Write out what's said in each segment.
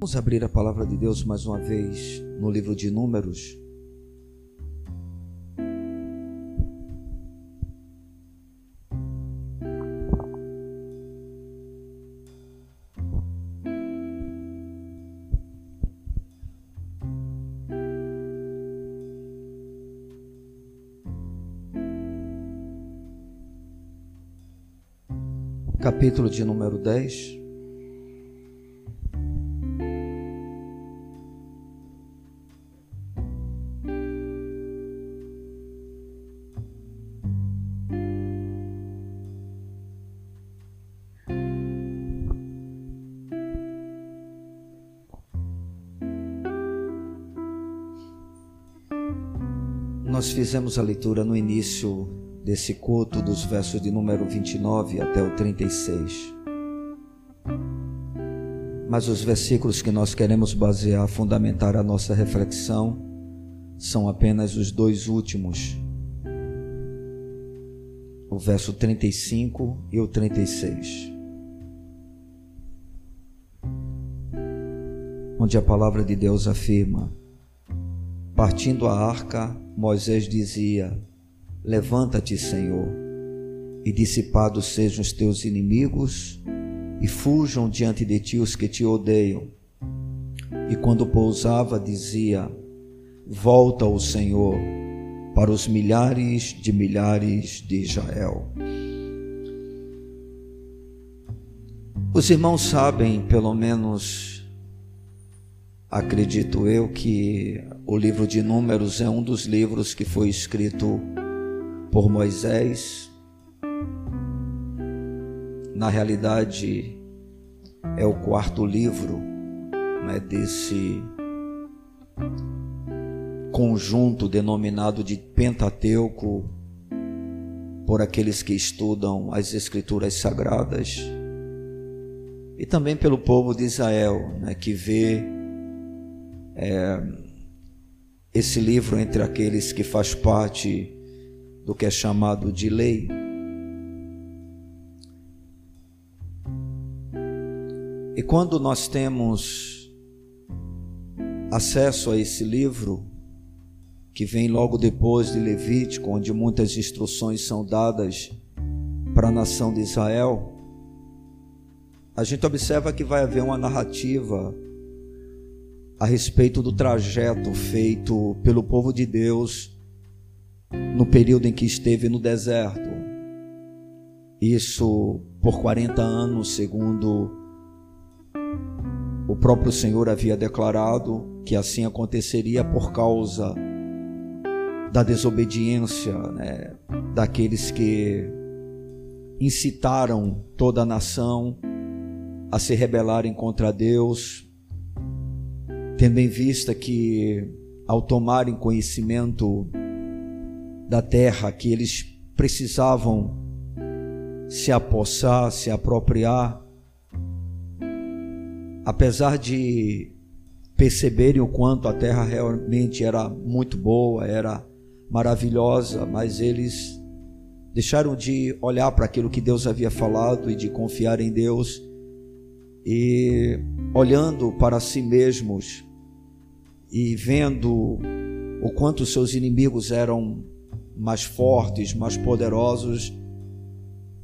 Vamos abrir a palavra de Deus mais uma vez no livro de Números. Capítulo de número 10. Fizemos a leitura no início desse culto dos versos de número 29 até o 36. Mas os versículos que nós queremos basear, fundamentar a nossa reflexão, são apenas os dois últimos. O verso 35 e o 36. Onde a palavra de Deus afirma: Partindo a arca, Moisés dizia: Levanta-te, Senhor, e dissipados sejam os teus inimigos, e fujam diante de ti os que te odeiam. E quando pousava, dizia: Volta, o Senhor, para os milhares de milhares de Israel. Os irmãos sabem, pelo menos Acredito eu que o livro de Números é um dos livros que foi escrito por Moisés. Na realidade, é o quarto livro né, desse conjunto denominado de Pentateuco por aqueles que estudam as Escrituras Sagradas e também pelo povo de Israel, né, que vê é, esse livro entre aqueles que faz parte do que é chamado de lei. E quando nós temos acesso a esse livro, que vem logo depois de Levítico, onde muitas instruções são dadas para a nação de Israel, a gente observa que vai haver uma narrativa a respeito do trajeto feito pelo povo de Deus no período em que esteve no deserto. Isso por 40 anos, segundo o próprio Senhor havia declarado que assim aconteceria por causa da desobediência né, daqueles que incitaram toda a nação a se rebelarem contra Deus, tendo em vista que, ao tomarem conhecimento da terra que eles precisavam se apossar, se apropriar, apesar de perceberem o quanto a terra realmente era muito boa, era maravilhosa, mas eles deixaram de olhar para aquilo que Deus havia falado e de confiar em Deus e olhando para si mesmos e vendo o quanto seus inimigos eram mais fortes, mais poderosos,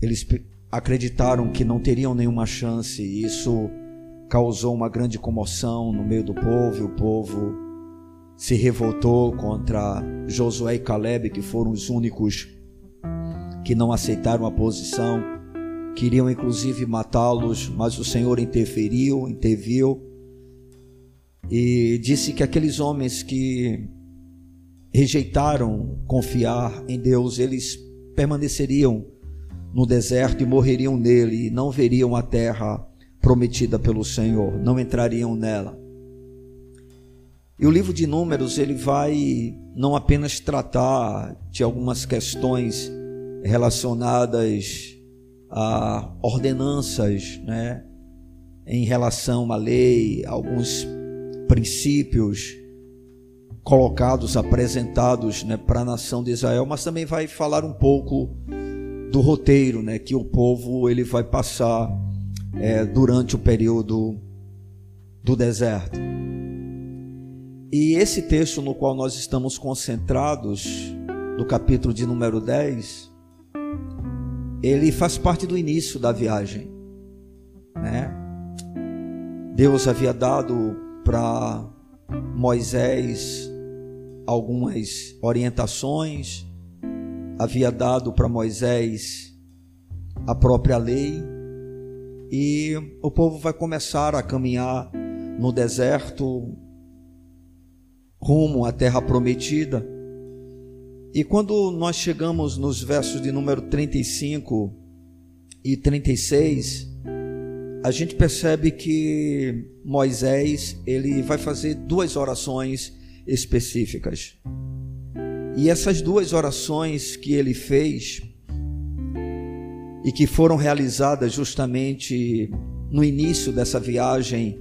eles acreditaram que não teriam nenhuma chance, e isso causou uma grande comoção no meio do povo, e o povo se revoltou contra Josué e Caleb, que foram os únicos que não aceitaram a posição, queriam inclusive matá-los, mas o Senhor interferiu, interviu e disse que aqueles homens que rejeitaram confiar em Deus, eles permaneceriam no deserto e morreriam nele, e não veriam a terra prometida pelo Senhor, não entrariam nela. E o livro de Números, ele vai não apenas tratar de algumas questões relacionadas a ordenanças, né, em relação à lei, alguns princípios colocados, apresentados né, para a nação de Israel, mas também vai falar um pouco do roteiro né, que o povo ele vai passar é, durante o período do deserto. E esse texto no qual nós estamos concentrados, do capítulo de número 10, ele faz parte do início da viagem, né? Deus havia dado para Moisés algumas orientações, havia dado para Moisés a própria lei, e o povo vai começar a caminhar no deserto rumo à terra prometida. E quando nós chegamos nos versos de número 35 e 36, a gente percebe que Moisés, ele vai fazer duas orações específicas. E essas duas orações que ele fez e que foram realizadas justamente no início dessa viagem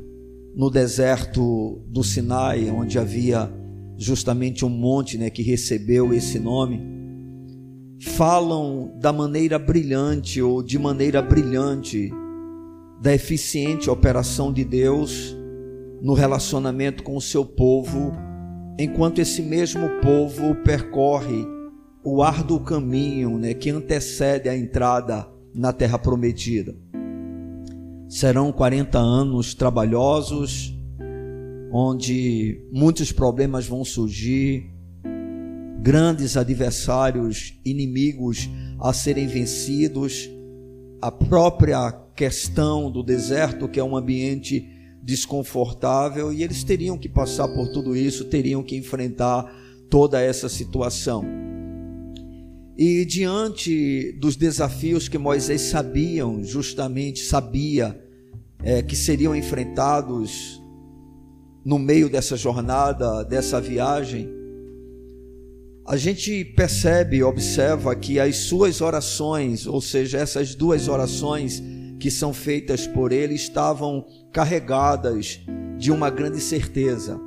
no deserto do Sinai, onde havia justamente um monte né, que recebeu esse nome, falam da maneira brilhante ou de maneira brilhante da eficiente operação de Deus no relacionamento com o seu povo, enquanto esse mesmo povo percorre o árduo caminho né, que antecede a entrada na terra prometida. Serão 40 anos trabalhosos, onde muitos problemas vão surgir, grandes adversários, inimigos a serem vencidos, a própria questão do deserto, que é um ambiente desconfortável, e eles teriam que passar por tudo isso, teriam que enfrentar toda essa situação. E diante dos desafios que Moisés sabiam, justamente sabia é, que seriam enfrentados no meio dessa jornada, dessa viagem, a gente percebe, observa que as suas orações, ou seja, essas duas orações que são feitas por ele, estavam carregadas de uma grande certeza.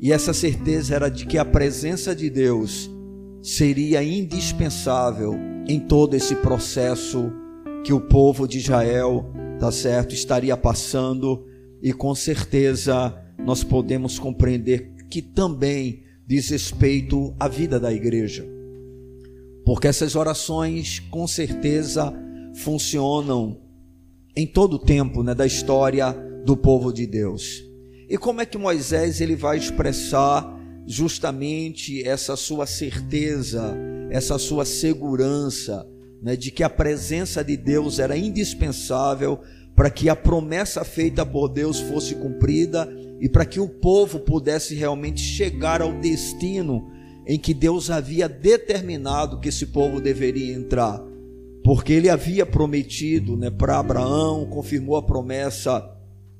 E essa certeza era de que a presença de Deus seria indispensável em todo esse processo que o povo de Israel tá certo? Estaria passando e com certeza nós podemos compreender que também diz respeito à vida da igreja. Porque essas orações com certeza funcionam em todo o tempo, né, da história do povo de Deus. E como é que Moisés ele vai expressar justamente essa sua certeza, essa sua segurança, né, de que a presença de Deus era indispensável para que a promessa feita por Deus fosse cumprida e para que o povo pudesse realmente chegar ao destino em que Deus havia determinado que esse povo deveria entrar. Porque ele havia prometido né, para Abraão, confirmou a promessa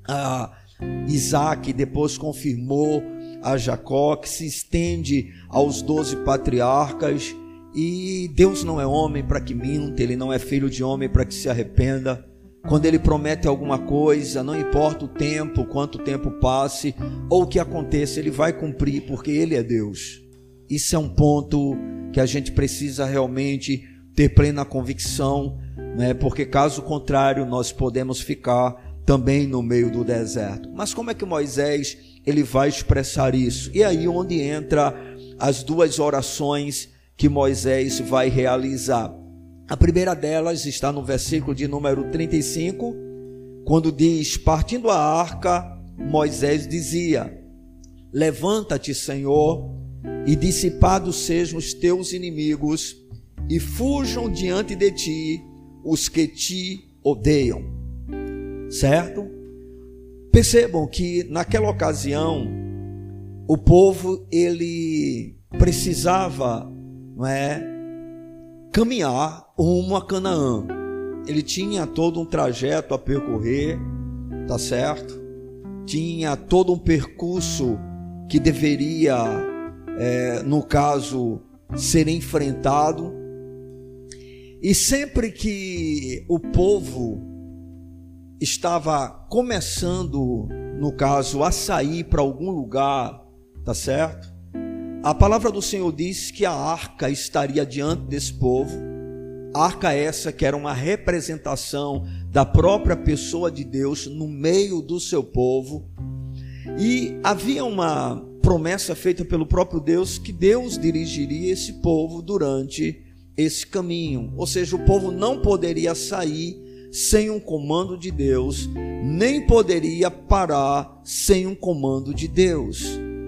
a Isaac, depois confirmou a Jacó, que se estende aos doze patriarcas e Deus não é homem para que minta, ele não é filho de homem para que se arrependa. Quando ele promete alguma coisa, não importa o tempo, quanto tempo passe ou o que aconteça, ele vai cumprir, porque ele é Deus. Isso é um ponto que a gente precisa realmente ter plena convicção, né? porque caso contrário, nós podemos ficar também no meio do deserto. Mas como é que Moisés ele vai expressar isso? E aí onde entra as duas orações que Moisés vai realizar. A primeira delas está no versículo de número 35, quando diz: Partindo a arca, Moisés dizia: Levanta-te, Senhor, e dissipados sejam os teus inimigos, e fujam diante de ti os que te odeiam. Certo? Percebam que naquela ocasião o povo ele precisava não é, caminhar rumo a Canaã. Ele tinha todo um trajeto a percorrer, tá certo? Tinha todo um percurso que deveria, é, no caso, ser enfrentado. E sempre que o povo estava começando, no caso, a sair para algum lugar, tá certo? A palavra do Senhor diz que a arca estaria diante desse povo, Arca essa que era uma representação da própria pessoa de Deus no meio do seu povo. E havia uma promessa feita pelo próprio Deus que Deus dirigiria esse povo durante esse caminho. Ou seja, o povo não poderia sair sem um comando de Deus, nem poderia parar sem um comando de Deus.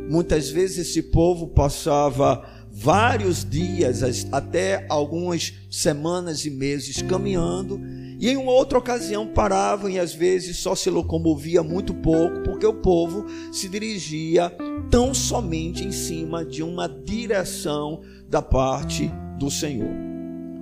Muitas vezes esse povo passava vários dias, até algumas semanas e meses caminhando, e em uma outra ocasião paravam e às vezes só se locomovia muito pouco, porque o povo se dirigia tão somente em cima de uma direção da parte do Senhor.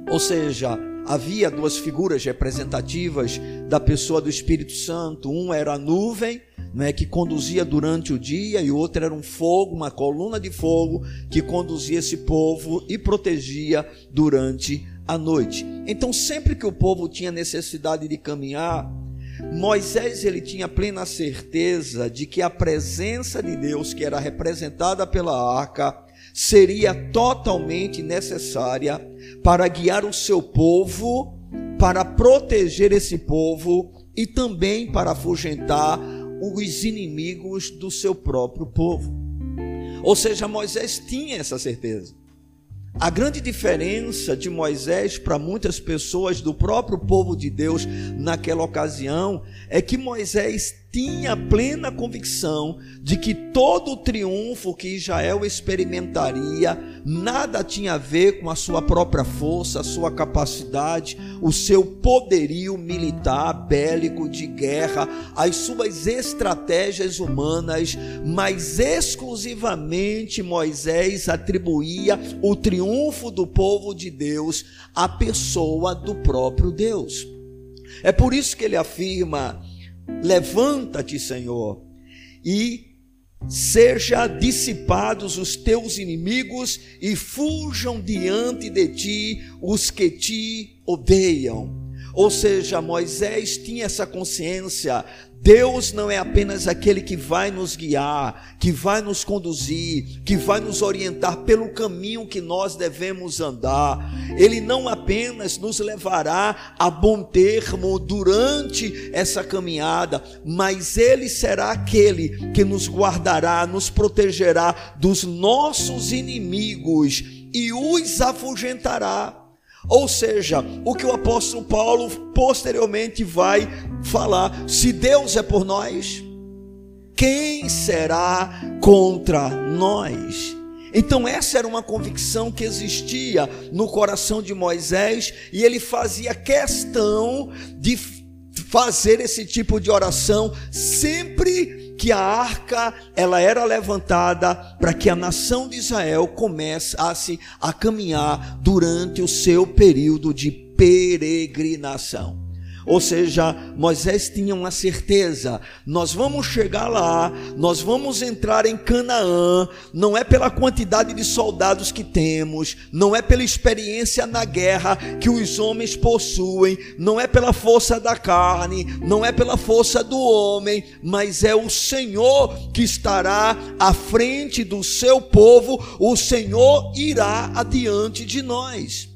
Ou seja, havia duas figuras representativas da pessoa do Espírito Santo. Um era a nuvem, né, que conduzia durante o dia, e outro era um fogo, uma coluna de fogo que conduzia esse povo e protegia durante a noite. Então, sempre que o povo tinha necessidade de caminhar, Moisés ele tinha plena certeza de que a presença de Deus, que era representada pela arca, seria totalmente necessária para guiar o seu povo, para proteger esse povo e também para afugentar os inimigos do seu próprio povo. Ou seja, Moisés tinha essa certeza. A grande diferença de Moisés para muitas pessoas do próprio povo de Deus naquela ocasião é que Moisés tinha plena convicção de que todo o triunfo que Israel experimentaria nada tinha a ver com a sua própria força, a sua capacidade, o seu poderio militar, bélico, de guerra, as suas estratégias humanas, mas exclusivamente Moisés atribuía o triunfo do povo de Deus à pessoa do próprio Deus. É por isso que ele afirma Levanta-te, Senhor, e seja dissipados os teus inimigos e fujam diante de ti os que te odeiam. Ou seja, Moisés tinha essa consciência Deus não é apenas aquele que vai nos guiar, que vai nos conduzir, que vai nos orientar pelo caminho que nós devemos andar. Ele não apenas nos levará a bom termo durante essa caminhada, mas ele será aquele que nos guardará, nos protegerá dos nossos inimigos e os afugentará. Ou seja, o que o apóstolo Paulo posteriormente vai falar: se Deus é por nós, quem será contra nós? Então, essa era uma convicção que existia no coração de Moisés, e ele fazia questão de fazer esse tipo de oração sempre que a arca ela era levantada para que a nação de Israel começasse a caminhar durante o seu período de peregrinação. Ou seja, Moisés tinha uma certeza: nós vamos chegar lá, nós vamos entrar em Canaã, não é pela quantidade de soldados que temos, não é pela experiência na guerra que os homens possuem, não é pela força da carne, não é pela força do homem, mas é o Senhor que estará à frente do seu povo, o Senhor irá adiante de nós.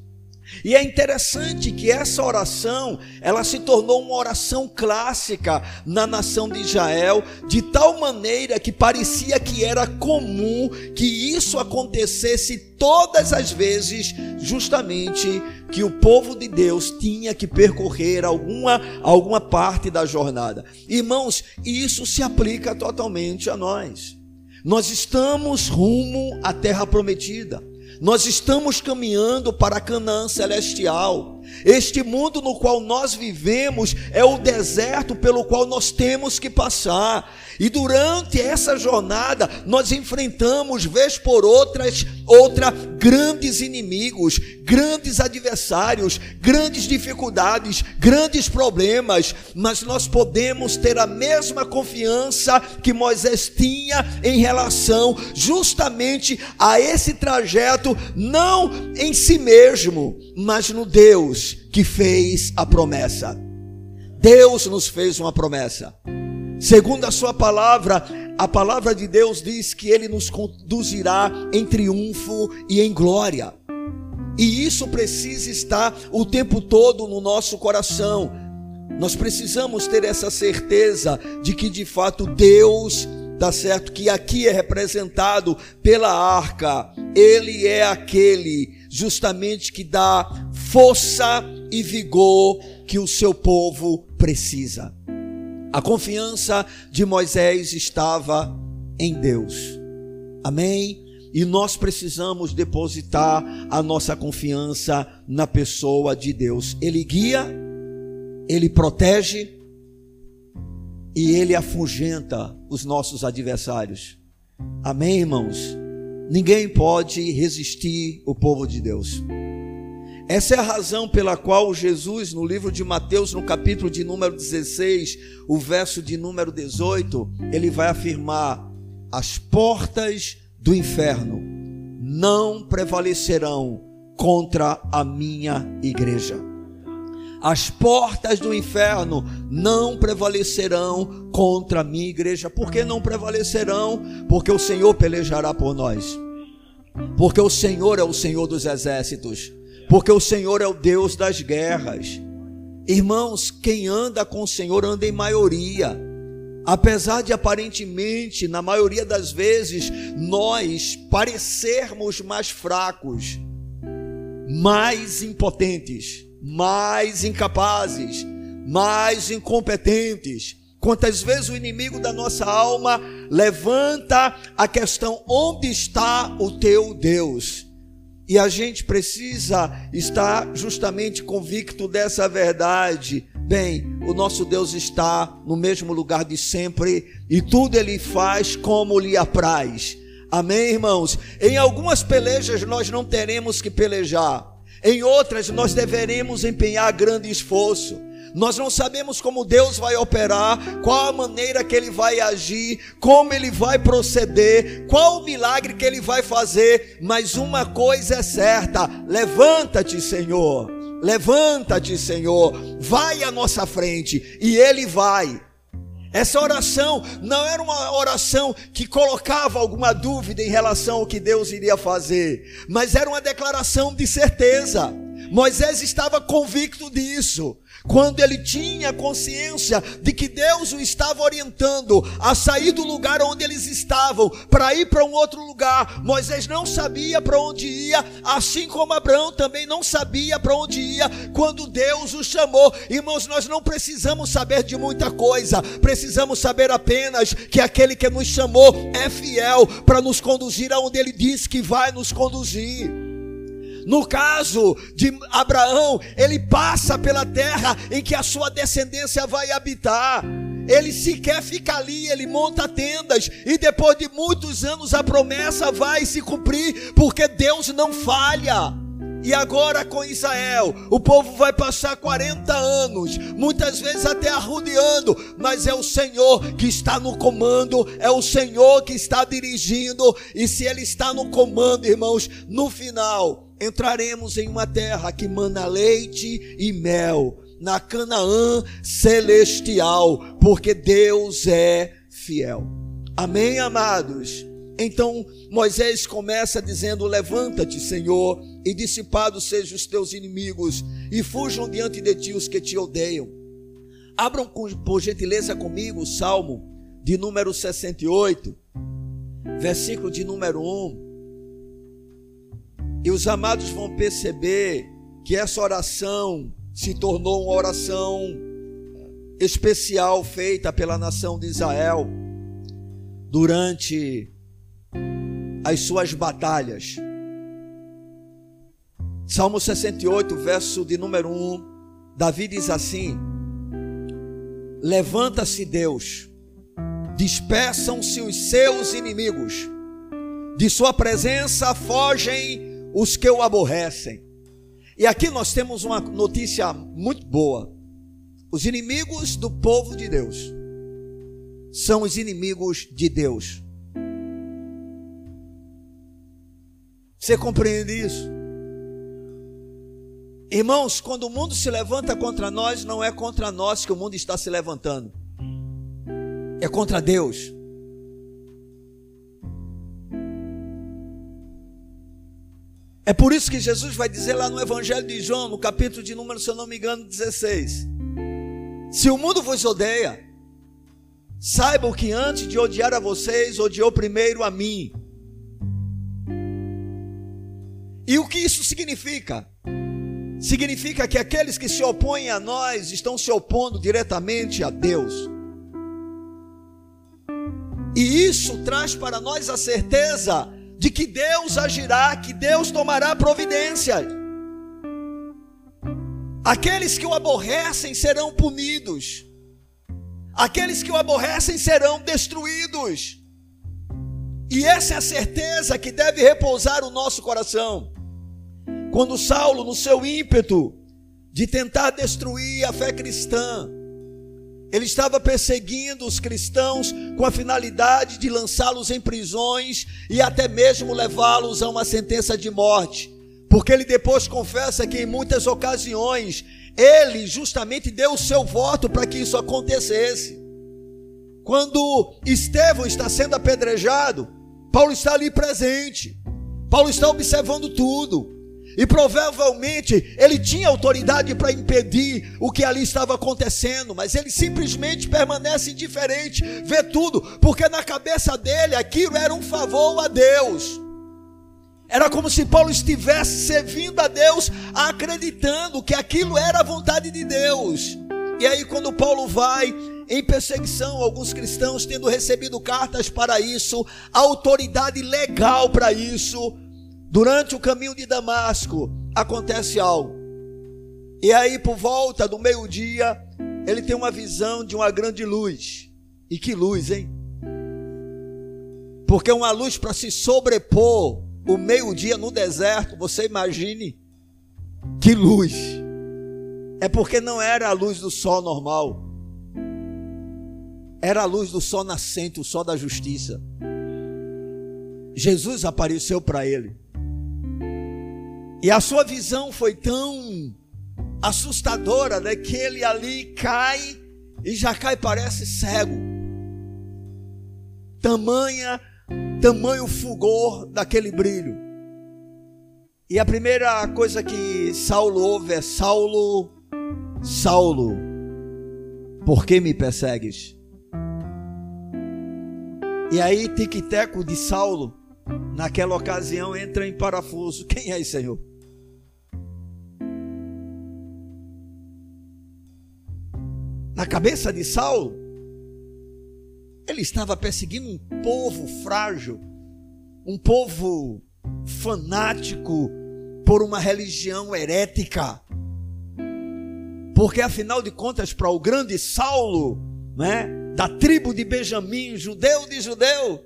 E é interessante que essa oração, ela se tornou uma oração clássica na nação de Israel, de tal maneira que parecia que era comum que isso acontecesse todas as vezes, justamente que o povo de Deus tinha que percorrer alguma alguma parte da jornada. Irmãos, isso se aplica totalmente a nós. Nós estamos rumo à terra prometida. Nós estamos caminhando para Canaã celestial. Este mundo no qual nós vivemos é o deserto pelo qual nós temos que passar. E durante essa jornada nós enfrentamos vez por outras outra grandes inimigos, grandes adversários, grandes dificuldades, grandes problemas, mas nós podemos ter a mesma confiança que Moisés tinha em relação justamente a esse trajeto, não em si mesmo, mas no Deus que fez a promessa. Deus nos fez uma promessa. Segundo a sua palavra, a palavra de Deus diz que ele nos conduzirá em triunfo e em glória. E isso precisa estar o tempo todo no nosso coração. Nós precisamos ter essa certeza de que de fato Deus, tá certo, que aqui é representado pela arca, ele é aquele justamente que dá força e vigor que o seu povo precisa. A confiança de Moisés estava em Deus. Amém? E nós precisamos depositar a nossa confiança na pessoa de Deus. Ele guia, ele protege e ele afugenta os nossos adversários. Amém, irmãos? Ninguém pode resistir o povo de Deus. Essa é a razão pela qual Jesus, no livro de Mateus, no capítulo de número 16, o verso de número 18, ele vai afirmar: as portas do inferno não prevalecerão contra a minha igreja. As portas do inferno não prevalecerão contra a minha igreja. Por que não prevalecerão? Porque o Senhor pelejará por nós. Porque o Senhor é o Senhor dos exércitos. Porque o Senhor é o Deus das guerras. Irmãos, quem anda com o Senhor anda em maioria. Apesar de aparentemente, na maioria das vezes, nós parecermos mais fracos, mais impotentes, mais incapazes, mais incompetentes, quantas vezes o inimigo da nossa alma levanta a questão: onde está o teu Deus? E a gente precisa estar justamente convicto dessa verdade Bem, o nosso Deus está no mesmo lugar de sempre e tudo ele faz como lhe apraz. Amém, irmãos? Em algumas pelejas nós não teremos que pelejar, em outras nós deveremos empenhar grande esforço. Nós não sabemos como Deus vai operar, qual a maneira que Ele vai agir, como Ele vai proceder, qual o milagre que Ele vai fazer, mas uma coisa é certa: levanta-te, Senhor Levanta-te, Senhor, vai à nossa frente, e Ele vai. Essa oração não era uma oração que colocava alguma dúvida em relação ao que Deus iria fazer, mas era uma declaração de certeza. Moisés estava convicto disso quando ele tinha consciência de que Deus o estava orientando a sair do lugar onde eles estavam para ir para um outro lugar, Moisés não sabia para onde ia, assim como Abraão também não sabia para onde ia quando Deus o chamou. Irmãos, nós não precisamos saber de muita coisa, precisamos saber apenas que aquele que nos chamou é fiel para nos conduzir aonde ele disse que vai nos conduzir. No caso de Abraão, ele passa pela terra em que a sua descendência vai habitar. Ele sequer fica ali, ele monta tendas, e depois de muitos anos a promessa vai se cumprir, porque Deus não falha. E agora com Israel, o povo vai passar 40 anos, muitas vezes até arrudeando, mas é o Senhor que está no comando, é o Senhor que está dirigindo, e se Ele está no comando, irmãos, no final, entraremos em uma terra que mana leite e mel, na Canaã celestial, porque Deus é fiel. Amém, amados? Então Moisés começa dizendo: Levanta-te, Senhor, e dissipados sejam os teus inimigos, e fujam diante de ti os que te odeiam. Abram por gentileza comigo o Salmo de número 68, versículo de número 1. E os amados vão perceber que essa oração se tornou uma oração especial feita pela nação de Israel durante as suas batalhas. Salmo 68, verso de número 1, Davi diz assim: Levanta-se Deus, dispersam-se os seus inimigos, de sua presença fogem os que o aborrecem. E aqui nós temos uma notícia muito boa. Os inimigos do povo de Deus são os inimigos de Deus. Você compreende isso? Irmãos, quando o mundo se levanta contra nós, não é contra nós que o mundo está se levantando, é contra Deus. É por isso que Jesus vai dizer lá no Evangelho de João, no capítulo de número, se eu não me engano, 16: Se o mundo vos odeia, saibam que antes de odiar a vocês, odiou primeiro a mim. E o que isso significa? Significa que aqueles que se opõem a nós estão se opondo diretamente a Deus. E isso traz para nós a certeza de que Deus agirá, que Deus tomará providência. Aqueles que o aborrecem serão punidos, aqueles que o aborrecem serão destruídos. E essa é a certeza que deve repousar o nosso coração. Quando Saulo, no seu ímpeto de tentar destruir a fé cristã, ele estava perseguindo os cristãos com a finalidade de lançá-los em prisões e até mesmo levá-los a uma sentença de morte. Porque ele depois confessa que em muitas ocasiões ele justamente deu o seu voto para que isso acontecesse. Quando Estevão está sendo apedrejado, Paulo está ali presente. Paulo está observando tudo. E provavelmente ele tinha autoridade para impedir o que ali estava acontecendo, mas ele simplesmente permanece indiferente, vê tudo, porque na cabeça dele aquilo era um favor a Deus. Era como se Paulo estivesse servindo a Deus, acreditando que aquilo era a vontade de Deus. E aí, quando Paulo vai em perseguição, alguns cristãos tendo recebido cartas para isso, autoridade legal para isso, Durante o caminho de Damasco, acontece algo. E aí, por volta do meio-dia, ele tem uma visão de uma grande luz. E que luz, hein? Porque uma luz para se sobrepor o meio-dia no deserto, você imagine que luz. É porque não era a luz do sol normal. Era a luz do sol nascente, o sol da justiça. Jesus apareceu para ele. E a sua visão foi tão assustadora, né, que ele ali cai e já cai parece cego. Tamanha, tamanho fulgor daquele brilho. E a primeira coisa que Saulo ouve é: Saulo, Saulo, por que me persegues? E aí, tic-teco de Saulo, naquela ocasião, entra em parafuso: Quem é, Senhor? Na cabeça de Saulo, ele estava perseguindo um povo frágil, um povo fanático por uma religião herética. Porque afinal de contas, para o grande Saulo, né, da tribo de Benjamim, judeu de judeu,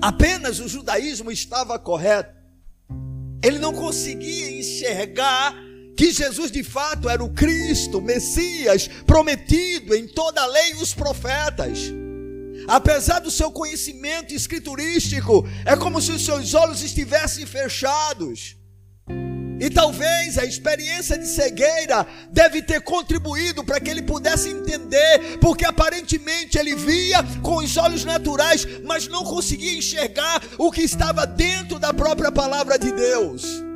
apenas o judaísmo estava correto. Ele não conseguia enxergar que Jesus de fato era o Cristo, Messias, prometido em toda a lei e os profetas. Apesar do seu conhecimento escriturístico, é como se os seus olhos estivessem fechados. E talvez a experiência de cegueira deve ter contribuído para que ele pudesse entender, porque aparentemente ele via com os olhos naturais, mas não conseguia enxergar o que estava dentro da própria palavra de Deus.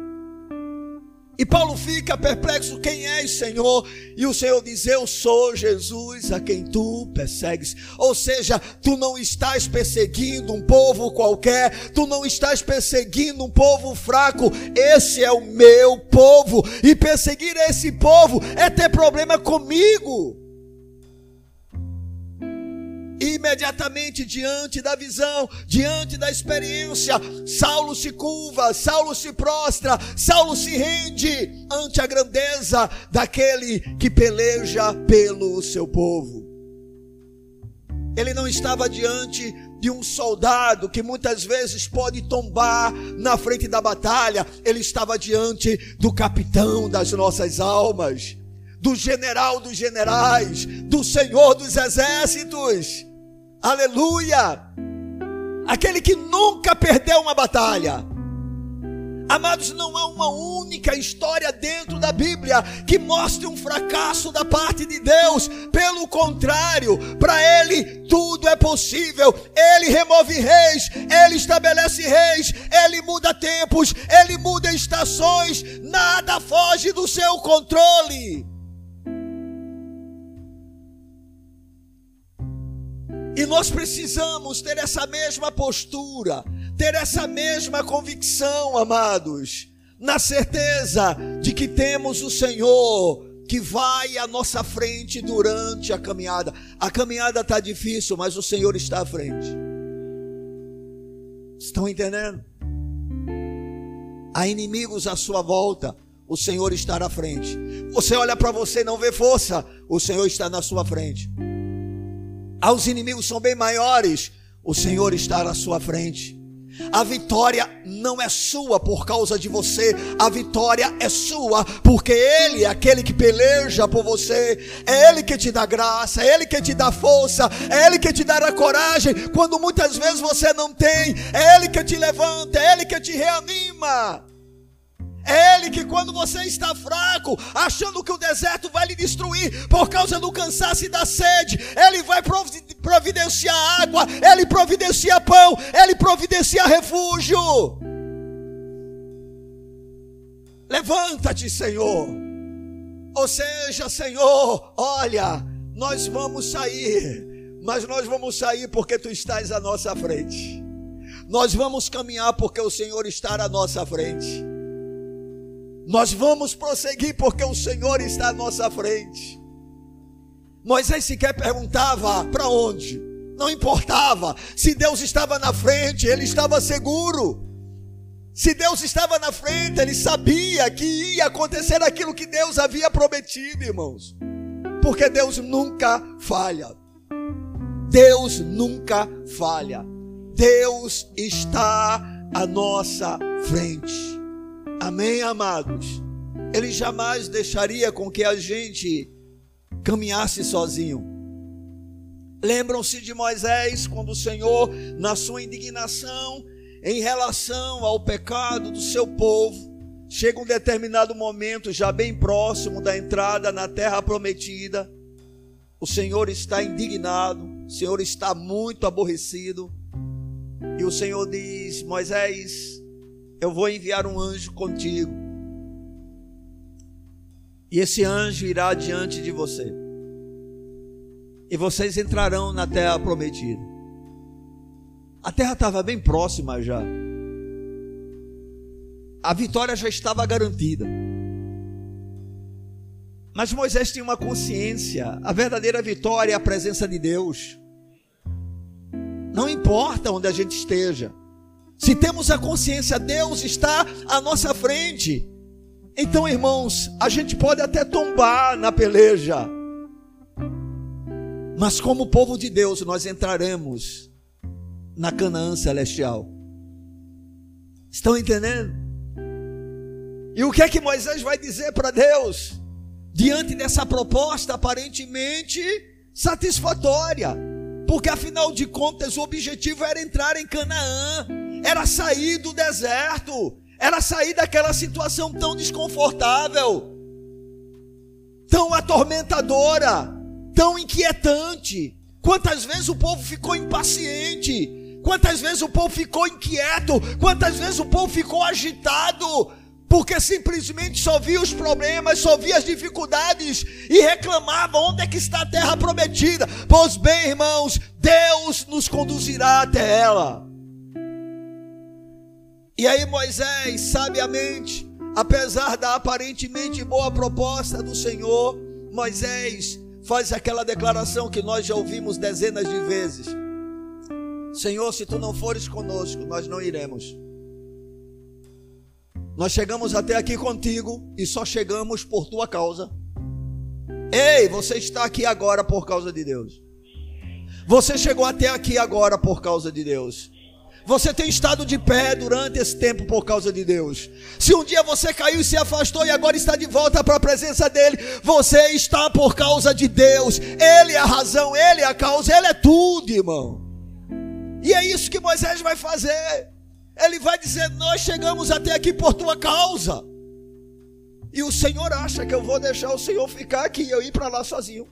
E Paulo fica perplexo: quem és, Senhor? E o Senhor diz: Eu sou Jesus a quem tu persegues. Ou seja, tu não estás perseguindo um povo qualquer, tu não estás perseguindo um povo fraco. Esse é o meu povo, e perseguir esse povo é ter problema comigo imediatamente diante da visão, diante da experiência, Saulo se curva, Saulo se prostra, Saulo se rende ante a grandeza daquele que peleja pelo seu povo. Ele não estava diante de um soldado que muitas vezes pode tombar na frente da batalha, ele estava diante do capitão das nossas almas, do general dos generais, do senhor dos exércitos. Aleluia! Aquele que nunca perdeu uma batalha. Amados, não há uma única história dentro da Bíblia que mostre um fracasso da parte de Deus. Pelo contrário, para Ele tudo é possível. Ele remove reis, Ele estabelece reis, Ele muda tempos, Ele muda estações. Nada foge do seu controle. E nós precisamos ter essa mesma postura ter essa mesma convicção, amados, na certeza de que temos o Senhor que vai à nossa frente durante a caminhada. A caminhada está difícil, mas o Senhor está à frente. Estão entendendo? Há inimigos à sua volta, o Senhor está à frente. Você olha para você e não vê força, o Senhor está na sua frente. Há os inimigos são bem maiores, o Senhor está à sua frente. A vitória não é sua por causa de você, a vitória é sua porque Ele é aquele que peleja por você, é Ele que te dá graça, é Ele que te dá força, é Ele que te dá a coragem quando muitas vezes você não tem, é Ele que te levanta, é Ele que te reanima. É Ele que, quando você está fraco, achando que o deserto vai lhe destruir por causa do cansaço e da sede, Ele vai providenciar água, Ele providencia pão, Ele providencia refúgio. Levanta-te, Senhor. Ou seja, Senhor, olha, nós vamos sair, mas nós vamos sair porque Tu estás à nossa frente. Nós vamos caminhar porque o Senhor está à nossa frente. Nós vamos prosseguir porque o Senhor está à nossa frente. Moisés sequer perguntava para onde, não importava. Se Deus estava na frente, ele estava seguro. Se Deus estava na frente, ele sabia que ia acontecer aquilo que Deus havia prometido, irmãos. Porque Deus nunca falha. Deus nunca falha. Deus está à nossa frente. Amém, amados? Ele jamais deixaria com que a gente caminhasse sozinho. Lembram-se de Moisés quando o Senhor, na sua indignação em relação ao pecado do seu povo, chega um determinado momento, já bem próximo da entrada na terra prometida, o Senhor está indignado, o Senhor está muito aborrecido, e o Senhor diz: Moisés, eu vou enviar um anjo contigo. E esse anjo irá diante de você. E vocês entrarão na terra prometida. A terra estava bem próxima já. A vitória já estava garantida. Mas Moisés tinha uma consciência: a verdadeira vitória é a presença de Deus. Não importa onde a gente esteja. Se temos a consciência, Deus está à nossa frente. Então, irmãos, a gente pode até tombar na peleja, mas como povo de Deus, nós entraremos na Canaã celestial. Estão entendendo? E o que é que Moisés vai dizer para Deus diante dessa proposta aparentemente satisfatória? Porque afinal de contas o objetivo era entrar em Canaã era sair do deserto, era sair daquela situação tão desconfortável, tão atormentadora, tão inquietante. Quantas vezes o povo ficou impaciente? Quantas vezes o povo ficou inquieto? Quantas vezes o povo ficou agitado? Porque simplesmente só via os problemas, só via as dificuldades e reclamava: onde é que está a terra prometida? Pois bem, irmãos, Deus nos conduzirá até ela. E aí Moisés, sabiamente, apesar da aparentemente boa proposta do Senhor, Moisés faz aquela declaração que nós já ouvimos dezenas de vezes: Senhor, se tu não fores conosco, nós não iremos. Nós chegamos até aqui contigo e só chegamos por tua causa. Ei, você está aqui agora por causa de Deus. Você chegou até aqui agora por causa de Deus. Você tem estado de pé durante esse tempo por causa de Deus. Se um dia você caiu e se afastou e agora está de volta para a presença dele, você está por causa de Deus. Ele é a razão, ele é a causa, ele é tudo, irmão. E é isso que Moisés vai fazer. Ele vai dizer: Nós chegamos até aqui por tua causa. E o Senhor acha que eu vou deixar o Senhor ficar aqui e eu ir para lá sozinho.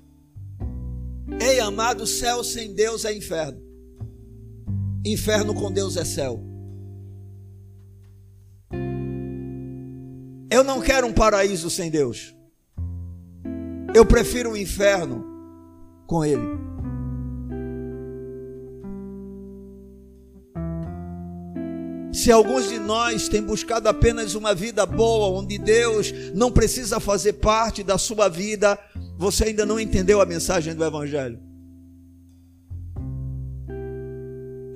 Ei, amado, céu sem Deus é inferno. Inferno com Deus é céu. Eu não quero um paraíso sem Deus. Eu prefiro o inferno com Ele. Se alguns de nós têm buscado apenas uma vida boa, onde Deus não precisa fazer parte da sua vida, você ainda não entendeu a mensagem do Evangelho.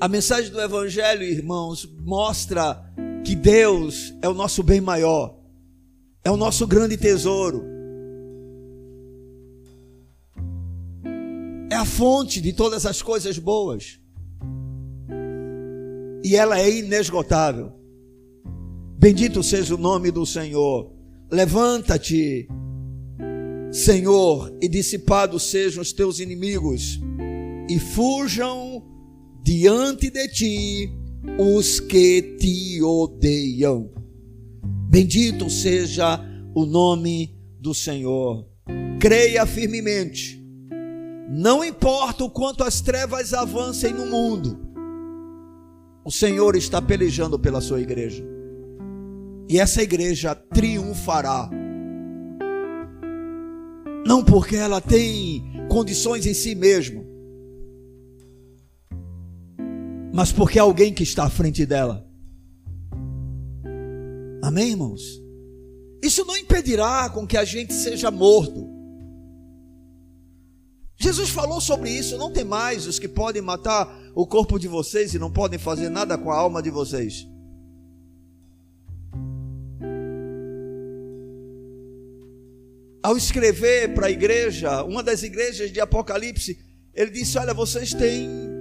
A mensagem do Evangelho, irmãos, mostra que Deus é o nosso bem maior, é o nosso grande tesouro, é a fonte de todas as coisas boas e ela é inesgotável. Bendito seja o nome do Senhor. Levanta-te, Senhor, e dissipados sejam os teus inimigos, e fujam diante de ti os que te odeiam. Bendito seja o nome do Senhor. Creia firmemente. Não importa o quanto as trevas avancem no mundo, o Senhor está pelejando pela sua igreja. E essa igreja triunfará. Não porque ela tem condições em si mesma, mas porque alguém que está à frente dela. Amém, irmãos? Isso não impedirá com que a gente seja morto. Jesus falou sobre isso, não tem mais os que podem matar o corpo de vocês e não podem fazer nada com a alma de vocês. Ao escrever para a igreja, uma das igrejas de Apocalipse, ele disse: Olha, vocês têm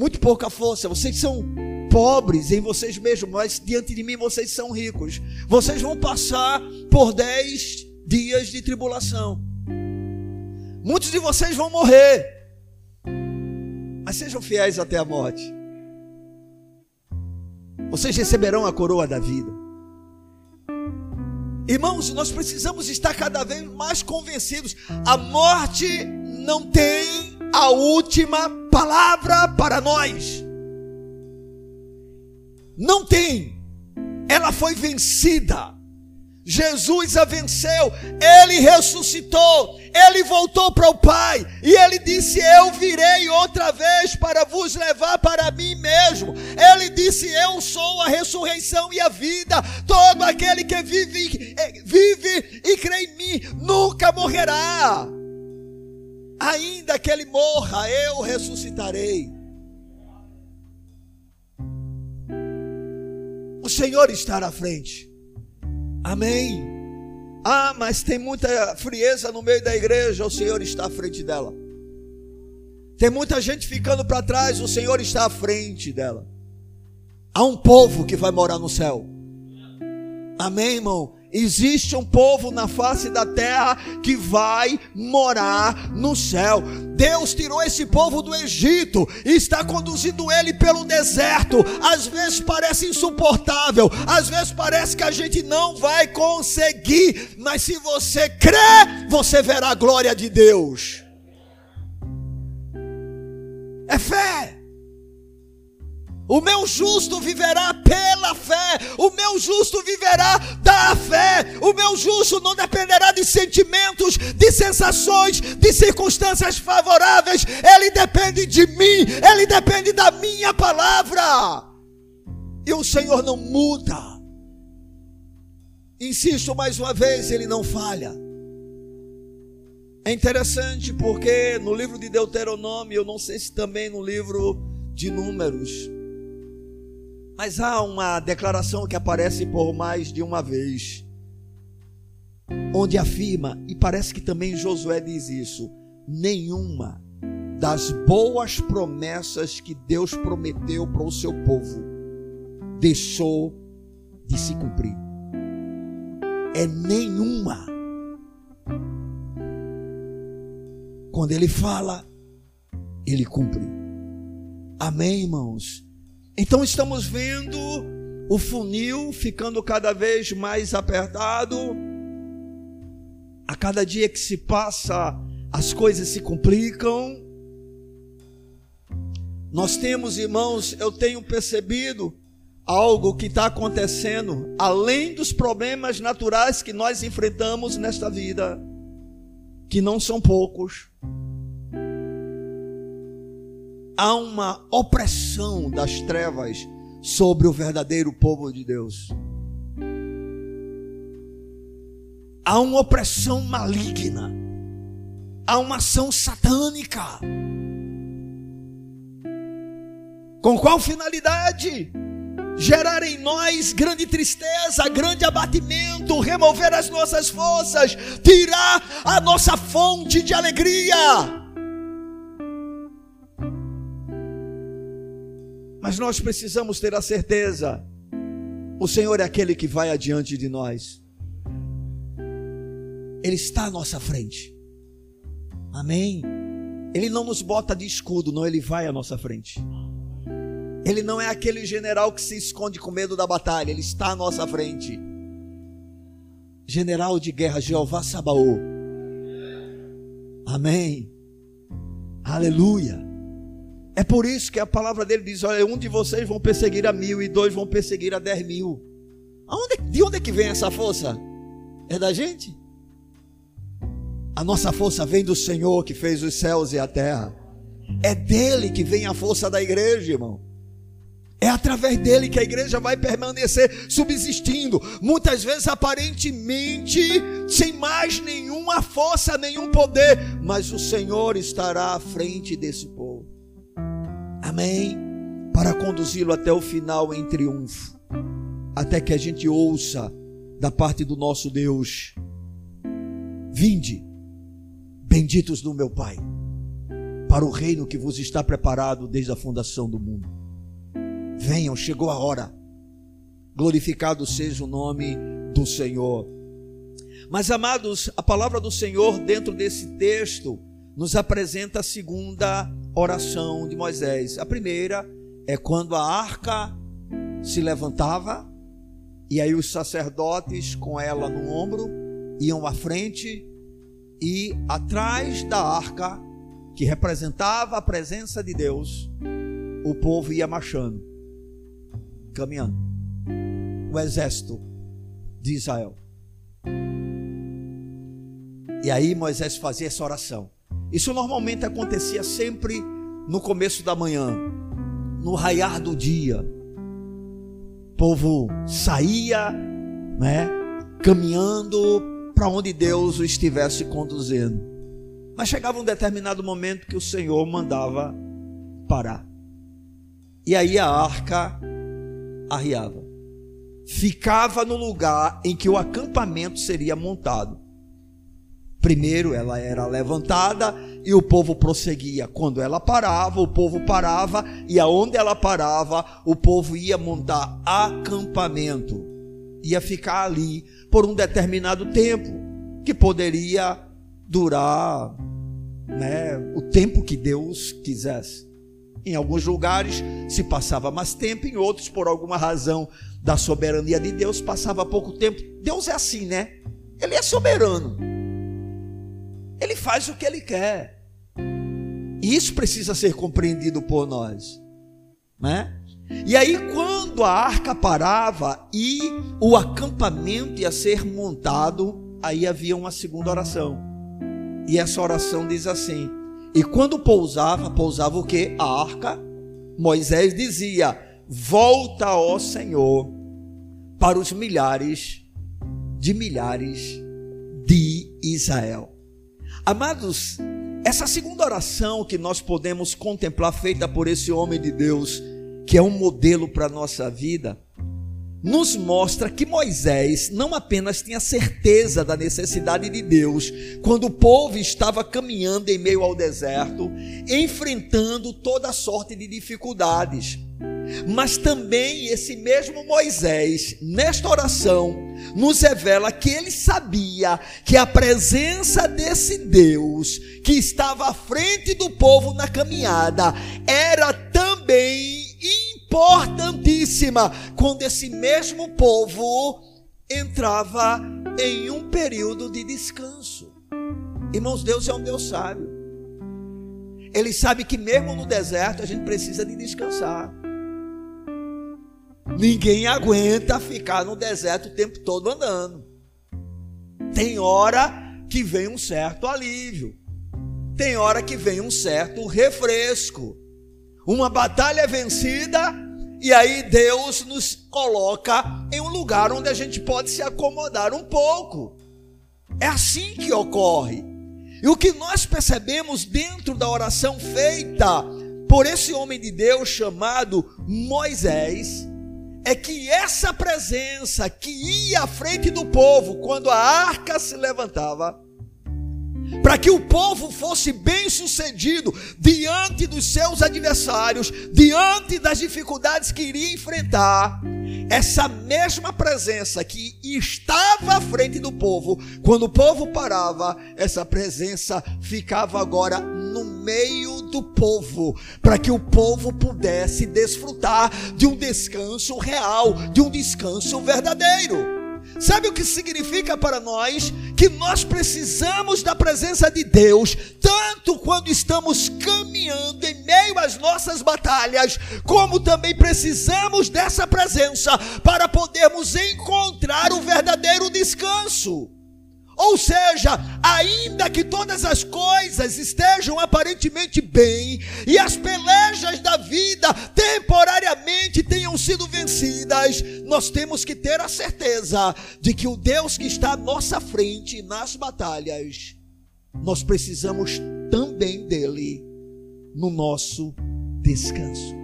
muito pouca força, vocês são pobres em vocês mesmos, mas diante de mim vocês são ricos. Vocês vão passar por dez dias de tribulação. Muitos de vocês vão morrer mas sejam fiéis até a morte. Vocês receberão a coroa da vida. Irmãos, nós precisamos estar cada vez mais convencidos. A morte não tem a última palavra para nós. Não tem. Ela foi vencida. Jesus a venceu, ele ressuscitou, ele voltou para o Pai e ele disse: Eu virei outra vez para vos levar para mim mesmo. Ele disse: Eu sou a ressurreição e a vida. Todo aquele que vive, eh, vive e crê em mim nunca morrerá. Ainda que ele morra, eu ressuscitarei. O Senhor está na frente. Amém. Ah, mas tem muita frieza no meio da igreja, o Senhor está à frente dela. Tem muita gente ficando para trás, o Senhor está à frente dela. Há um povo que vai morar no céu. Amém, irmão? Existe um povo na face da terra que vai morar no céu. Deus tirou esse povo do Egito e está conduzindo ele pelo deserto. Às vezes parece insuportável, às vezes parece que a gente não vai conseguir, mas se você crê, você verá a glória de Deus. É fé. O meu justo viverá pela fé. O meu justo viverá da fé. O meu justo não dependerá de sentimentos, de sensações, de circunstâncias favoráveis. Ele depende de mim. Ele depende da minha palavra. E o Senhor não muda. Insisto mais uma vez, ele não falha. É interessante porque no livro de Deuteronômio, eu não sei se também no livro de Números, mas há uma declaração que aparece por mais de uma vez, onde afirma, e parece que também Josué diz isso: nenhuma das boas promessas que Deus prometeu para o seu povo deixou de se cumprir. É nenhuma. Quando ele fala, ele cumpre. Amém, irmãos? Então estamos vendo o funil ficando cada vez mais apertado. A cada dia que se passa, as coisas se complicam. Nós temos, irmãos, eu tenho percebido algo que está acontecendo além dos problemas naturais que nós enfrentamos nesta vida, que não são poucos. Há uma opressão das trevas sobre o verdadeiro povo de Deus. Há uma opressão maligna, há uma ação satânica. Com qual finalidade? Gerar em nós grande tristeza, grande abatimento, remover as nossas forças, tirar a nossa fonte de alegria. Mas nós precisamos ter a certeza: o Senhor é aquele que vai adiante de nós, Ele está à nossa frente, amém? Ele não nos bota de escudo, não, Ele vai à nossa frente. Ele não é aquele general que se esconde com medo da batalha, ele está à nossa frente. General de guerra, Jeová Sabaô. Amém. Aleluia. É por isso que a palavra dele diz: olha, um de vocês vão perseguir a mil e dois vão perseguir a dez mil. Aonde, de onde é que vem essa força? É da gente? A nossa força vem do Senhor que fez os céus e a terra. É dele que vem a força da igreja, irmão. É através dele que a igreja vai permanecer subsistindo, muitas vezes aparentemente sem mais nenhuma força, nenhum poder, mas o Senhor estará à frente desse povo. Amém? Para conduzi-lo até o final em triunfo, até que a gente ouça da parte do nosso Deus: Vinde, benditos do meu Pai, para o reino que vos está preparado desde a fundação do mundo. Venham, chegou a hora. Glorificado seja o nome do Senhor. Mas, amados, a palavra do Senhor dentro desse texto nos apresenta a segunda oração de Moisés. A primeira é quando a arca se levantava e aí os sacerdotes com ela no ombro iam à frente e atrás da arca que representava a presença de Deus, o povo ia marchando caminhando. O exército de Israel. E aí Moisés fazia essa oração. Isso normalmente acontecia sempre no começo da manhã, no raiar do dia. O povo saía, né, caminhando para onde Deus o estivesse conduzindo. Mas chegava um determinado momento que o Senhor mandava parar. E aí a arca arriava. Ficava no lugar em que o acampamento seria montado. Primeiro ela era levantada e o povo prosseguia. Quando ela parava, o povo parava e aonde ela parava, o povo ia montar acampamento. Ia ficar ali por um determinado tempo, que poderia durar né, o tempo que Deus quisesse. Em alguns lugares se passava mais tempo, em outros, por alguma razão da soberania de Deus, passava pouco tempo. Deus é assim, né? Ele é soberano. Ele faz o que ele quer. E isso precisa ser compreendido por nós, né? E aí, quando a arca parava e o acampamento ia ser montado, aí havia uma segunda oração. E essa oração diz assim: e quando pousava, pousava o que? A arca. Moisés dizia: Volta, ó Senhor, para os milhares de milhares de Israel. Amados, essa segunda oração que nós podemos contemplar, feita por esse homem de Deus, que é um modelo para a nossa vida, nos mostra que Moisés não apenas tinha certeza da necessidade de Deus, quando o povo estava caminhando em meio ao deserto, enfrentando toda sorte de dificuldades, mas também esse mesmo Moisés, nesta oração, nos revela que ele sabia que a presença desse Deus, que estava à frente do povo na caminhada, era também importantíssima quando esse mesmo povo entrava em um período de descanso. Irmãos, Deus é um Deus sábio. Ele sabe que mesmo no deserto a gente precisa de descansar. Ninguém aguenta ficar no deserto o tempo todo andando. Tem hora que vem um certo alívio. Tem hora que vem um certo refresco. Uma batalha é vencida e aí Deus nos coloca em um lugar onde a gente pode se acomodar um pouco. É assim que ocorre. E o que nós percebemos dentro da oração feita por esse homem de Deus chamado Moisés, é que essa presença que ia à frente do povo quando a arca se levantava, para que o povo fosse bem sucedido diante dos seus adversários, diante das dificuldades que iria enfrentar, essa mesma presença que estava à frente do povo, quando o povo parava, essa presença ficava agora no meio do povo, para que o povo pudesse desfrutar de um descanso real, de um descanso verdadeiro. Sabe o que significa para nós? Que nós precisamos da presença de Deus, tanto quando estamos caminhando em meio às nossas batalhas, como também precisamos dessa presença para podermos encontrar o verdadeiro descanso. Ou seja, ainda que todas as coisas estejam aparentemente bem e as pelejas da vida temporariamente tenham sido vencidas, nós temos que ter a certeza de que o Deus que está à nossa frente nas batalhas, nós precisamos também dele no nosso descanso.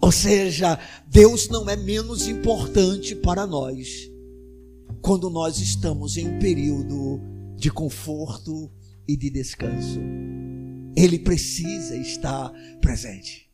Ou seja, Deus não é menos importante para nós quando nós estamos em um período de conforto e de descanso. Ele precisa estar presente.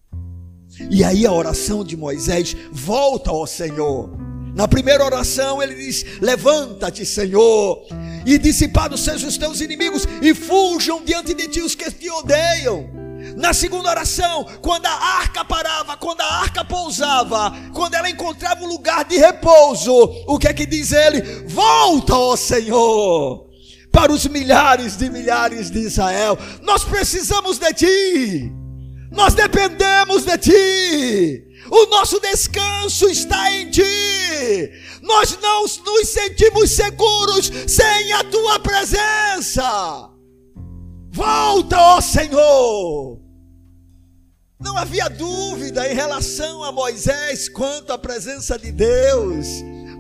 E aí a oração de Moisés volta ao Senhor. Na primeira oração ele diz: Levanta-te, Senhor, e dissipados sejam os teus inimigos, e fujam diante de ti os que te odeiam. Na segunda oração, quando a arca parava, quando a arca pousava, quando ela encontrava um lugar de repouso, o que é que diz ele? Volta, ó Senhor, para os milhares de milhares de Israel. Nós precisamos de ti. Nós dependemos de ti. O nosso descanso está em ti. Nós não nos sentimos seguros sem a tua presença. Volta, ó Senhor. Não havia dúvida em relação a Moisés quanto à presença de Deus,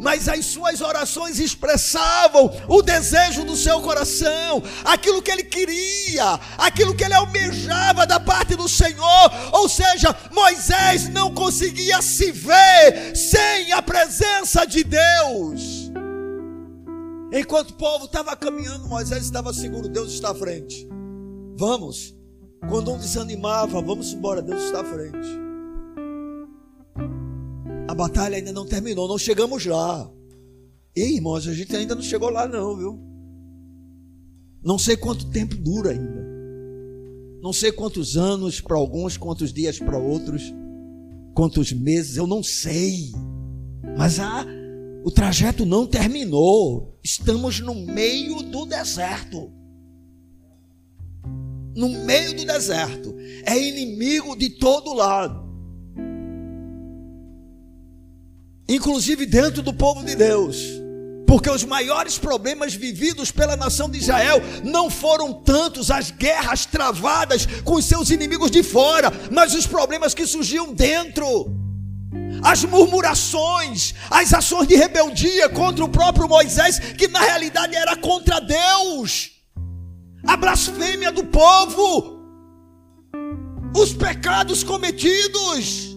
mas as suas orações expressavam o desejo do seu coração, aquilo que ele queria, aquilo que ele almejava da parte do Senhor. Ou seja, Moisés não conseguia se ver sem a presença de Deus. Enquanto o povo estava caminhando, Moisés estava seguro, Deus está à frente. Vamos. Quando um desanimava, vamos embora, Deus está à frente. A batalha ainda não terminou, não chegamos lá. Ei, irmãos, a gente ainda não chegou lá, não, viu? Não sei quanto tempo dura ainda. Não sei quantos anos para alguns, quantos dias para outros, quantos meses, eu não sei. Mas a, o trajeto não terminou. Estamos no meio do deserto no meio do deserto, é inimigo de todo lado, inclusive dentro do povo de Deus. Porque os maiores problemas vividos pela nação de Israel não foram tantos as guerras travadas com os seus inimigos de fora, mas os problemas que surgiam dentro. As murmurações, as ações de rebeldia contra o próprio Moisés, que na realidade era contra Deus a blasfêmia do povo, os pecados cometidos.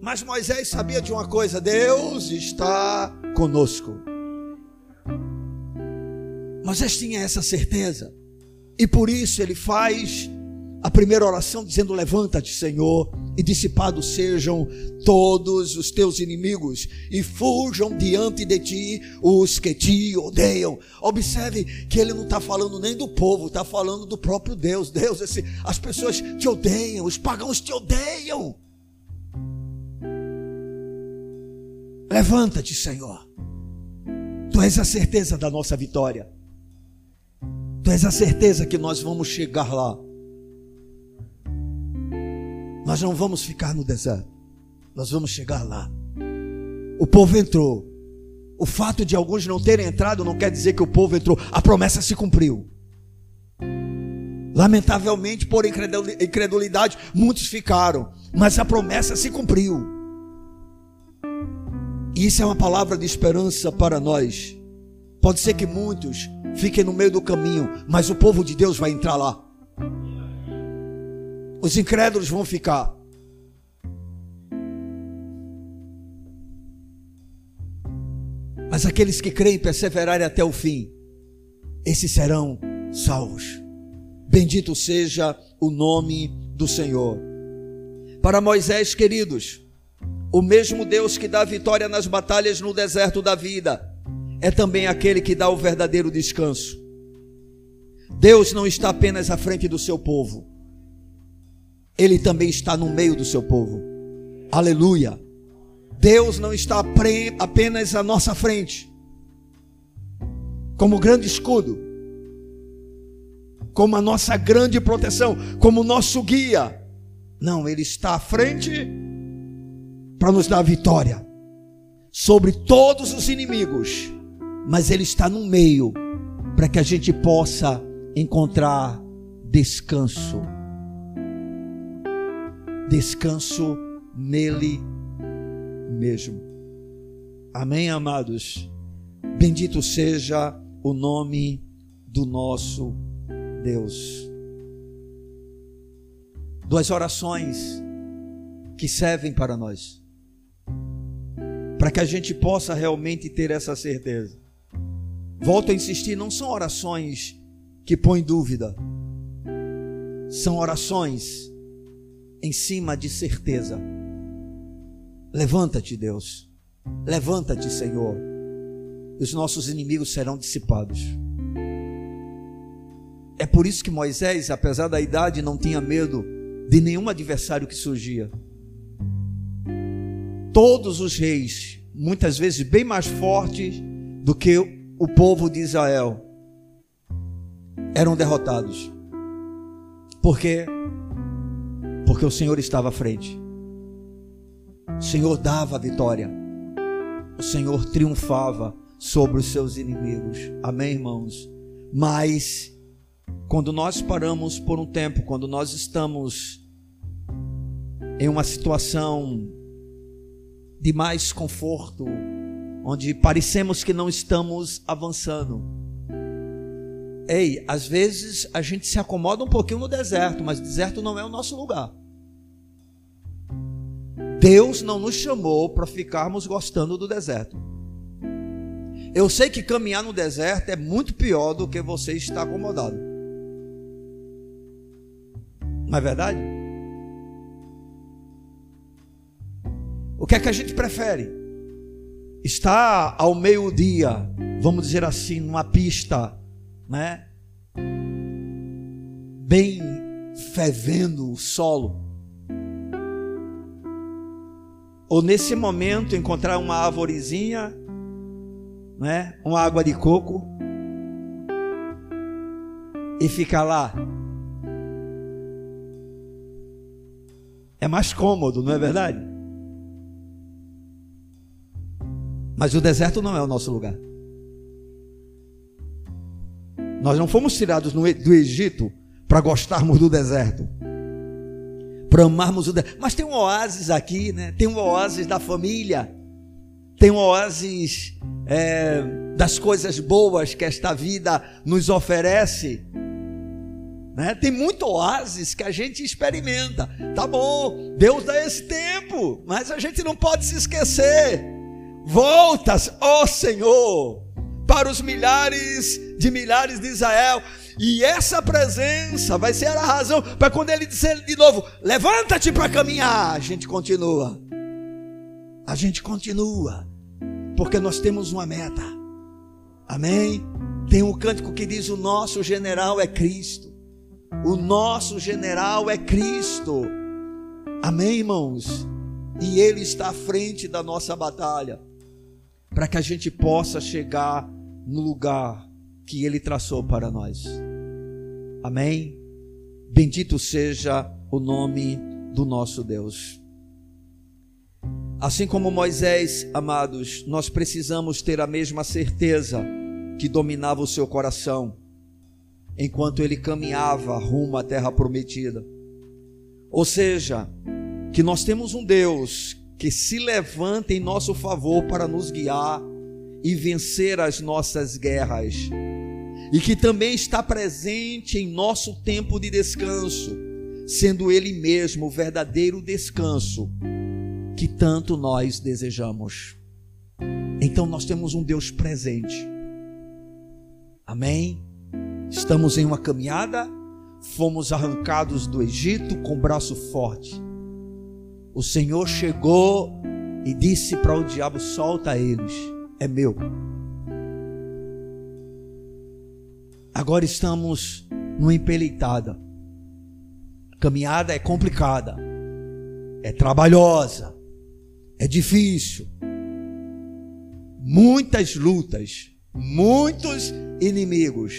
Mas Moisés sabia de uma coisa: Deus está conosco. Moisés tinha essa certeza, e por isso ele faz a primeira oração dizendo: Levanta-te, Senhor, e dissipados sejam todos os teus inimigos, e fujam diante de ti os que te odeiam. Observe que ele não está falando nem do povo, está falando do próprio Deus. Deus, esse, as pessoas te odeiam, os pagãos te odeiam. Levanta-te, Senhor. Tu és a certeza da nossa vitória. Tu és a certeza que nós vamos chegar lá. Nós não vamos ficar no deserto. Nós vamos chegar lá. O povo entrou. O fato de alguns não terem entrado não quer dizer que o povo entrou. A promessa se cumpriu. Lamentavelmente, por incredulidade, muitos ficaram. Mas a promessa se cumpriu. E isso é uma palavra de esperança para nós. Pode ser que muitos fiquem no meio do caminho, mas o povo de Deus vai entrar lá. Os incrédulos vão ficar. Mas aqueles que creem e perseverarem até o fim, esses serão salvos. Bendito seja o nome do Senhor. Para Moisés, queridos, o mesmo Deus que dá vitória nas batalhas no deserto da vida, é também aquele que dá o verdadeiro descanso. Deus não está apenas à frente do seu povo, ele também está no meio do seu povo. Aleluia. Deus não está apenas à nossa frente, como grande escudo, como a nossa grande proteção, como nosso guia. Não, Ele está à frente para nos dar vitória sobre todos os inimigos, mas Ele está no meio para que a gente possa encontrar descanso descanso nele mesmo. Amém, amados? Bendito seja o nome do nosso Deus. Duas orações que servem para nós, para que a gente possa realmente ter essa certeza. Volto a insistir, não são orações que põem dúvida, são orações em cima de certeza. Levanta-te, Deus. Levanta-te, Senhor. Os nossos inimigos serão dissipados. É por isso que Moisés, apesar da idade, não tinha medo de nenhum adversário que surgia. Todos os reis, muitas vezes bem mais fortes do que o povo de Israel, eram derrotados. Por quê? Porque o Senhor estava à frente. O Senhor dava a vitória. O Senhor triunfava sobre os seus inimigos. Amém, irmãos? Mas quando nós paramos por um tempo, quando nós estamos em uma situação de mais conforto, onde parecemos que não estamos avançando. Ei, às vezes a gente se acomoda um pouquinho no deserto, mas deserto não é o nosso lugar. Deus não nos chamou para ficarmos gostando do deserto. Eu sei que caminhar no deserto é muito pior do que você estar acomodado. Não é verdade? O que é que a gente prefere? Estar ao meio-dia, vamos dizer assim, numa pista, né? Bem fervendo o solo ou nesse momento encontrar uma arvorezinha, né, uma água de coco e ficar lá. É mais cômodo, não é verdade? Mas o deserto não é o nosso lugar. Nós não fomos tirados do Egito para gostarmos do deserto para amarmos o. Mas tem um oásis aqui, né? Tem um oásis da família, tem um oásis é, das coisas boas que esta vida nos oferece. Né? Tem muito oásis que a gente experimenta. Tá bom, Deus dá esse tempo, mas a gente não pode se esquecer. Voltas, ó Senhor, para os milhares de milhares de Israel. E essa presença vai ser a razão para quando ele disser de novo: levanta-te para caminhar. A gente continua. A gente continua. Porque nós temos uma meta. Amém? Tem um cântico que diz: O nosso general é Cristo. O nosso general é Cristo. Amém, irmãos? E Ele está à frente da nossa batalha. para que a gente possa chegar no lugar que Ele traçou para nós. Amém? Bendito seja o nome do nosso Deus. Assim como Moisés, amados, nós precisamos ter a mesma certeza que dominava o seu coração enquanto ele caminhava rumo à terra prometida. Ou seja, que nós temos um Deus que se levanta em nosso favor para nos guiar e vencer as nossas guerras, e que também está presente em nosso tempo de descanso, sendo Ele mesmo o verdadeiro descanso que tanto nós desejamos. Então nós temos um Deus presente. Amém? Estamos em uma caminhada, fomos arrancados do Egito com braço forte. O Senhor chegou e disse para o diabo: solta eles, é meu. Agora estamos numa empeleitada. A caminhada é complicada, é trabalhosa, é difícil. Muitas lutas, muitos inimigos.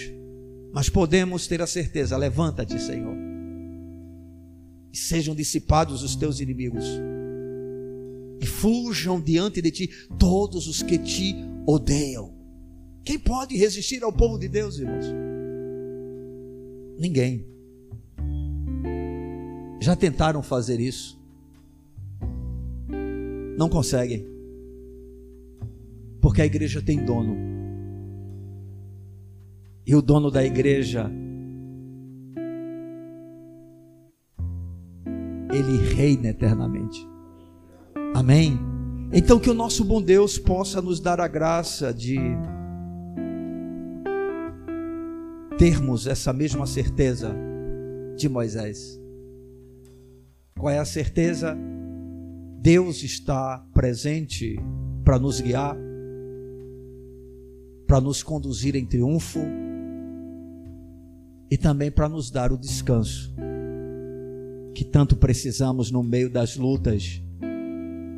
Mas podemos ter a certeza: levanta-te, Senhor, e sejam dissipados os teus inimigos, e fujam diante de ti todos os que te odeiam. Quem pode resistir ao povo de Deus, irmãos? Ninguém. Já tentaram fazer isso? Não conseguem. Porque a igreja tem dono. E o dono da igreja, ele reina eternamente. Amém? Então que o nosso bom Deus possa nos dar a graça de termos essa mesma certeza de Moisés. Qual é a certeza? Deus está presente para nos guiar, para nos conduzir em triunfo e também para nos dar o descanso que tanto precisamos no meio das lutas.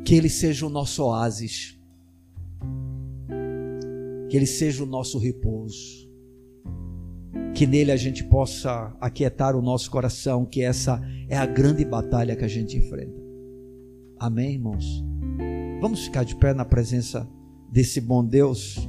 Que Ele seja o nosso oásis, que Ele seja o nosso repouso, que nele a gente possa aquietar o nosso coração, que essa é a grande batalha que a gente enfrenta. Amém, irmãos? Vamos ficar de pé na presença desse bom Deus.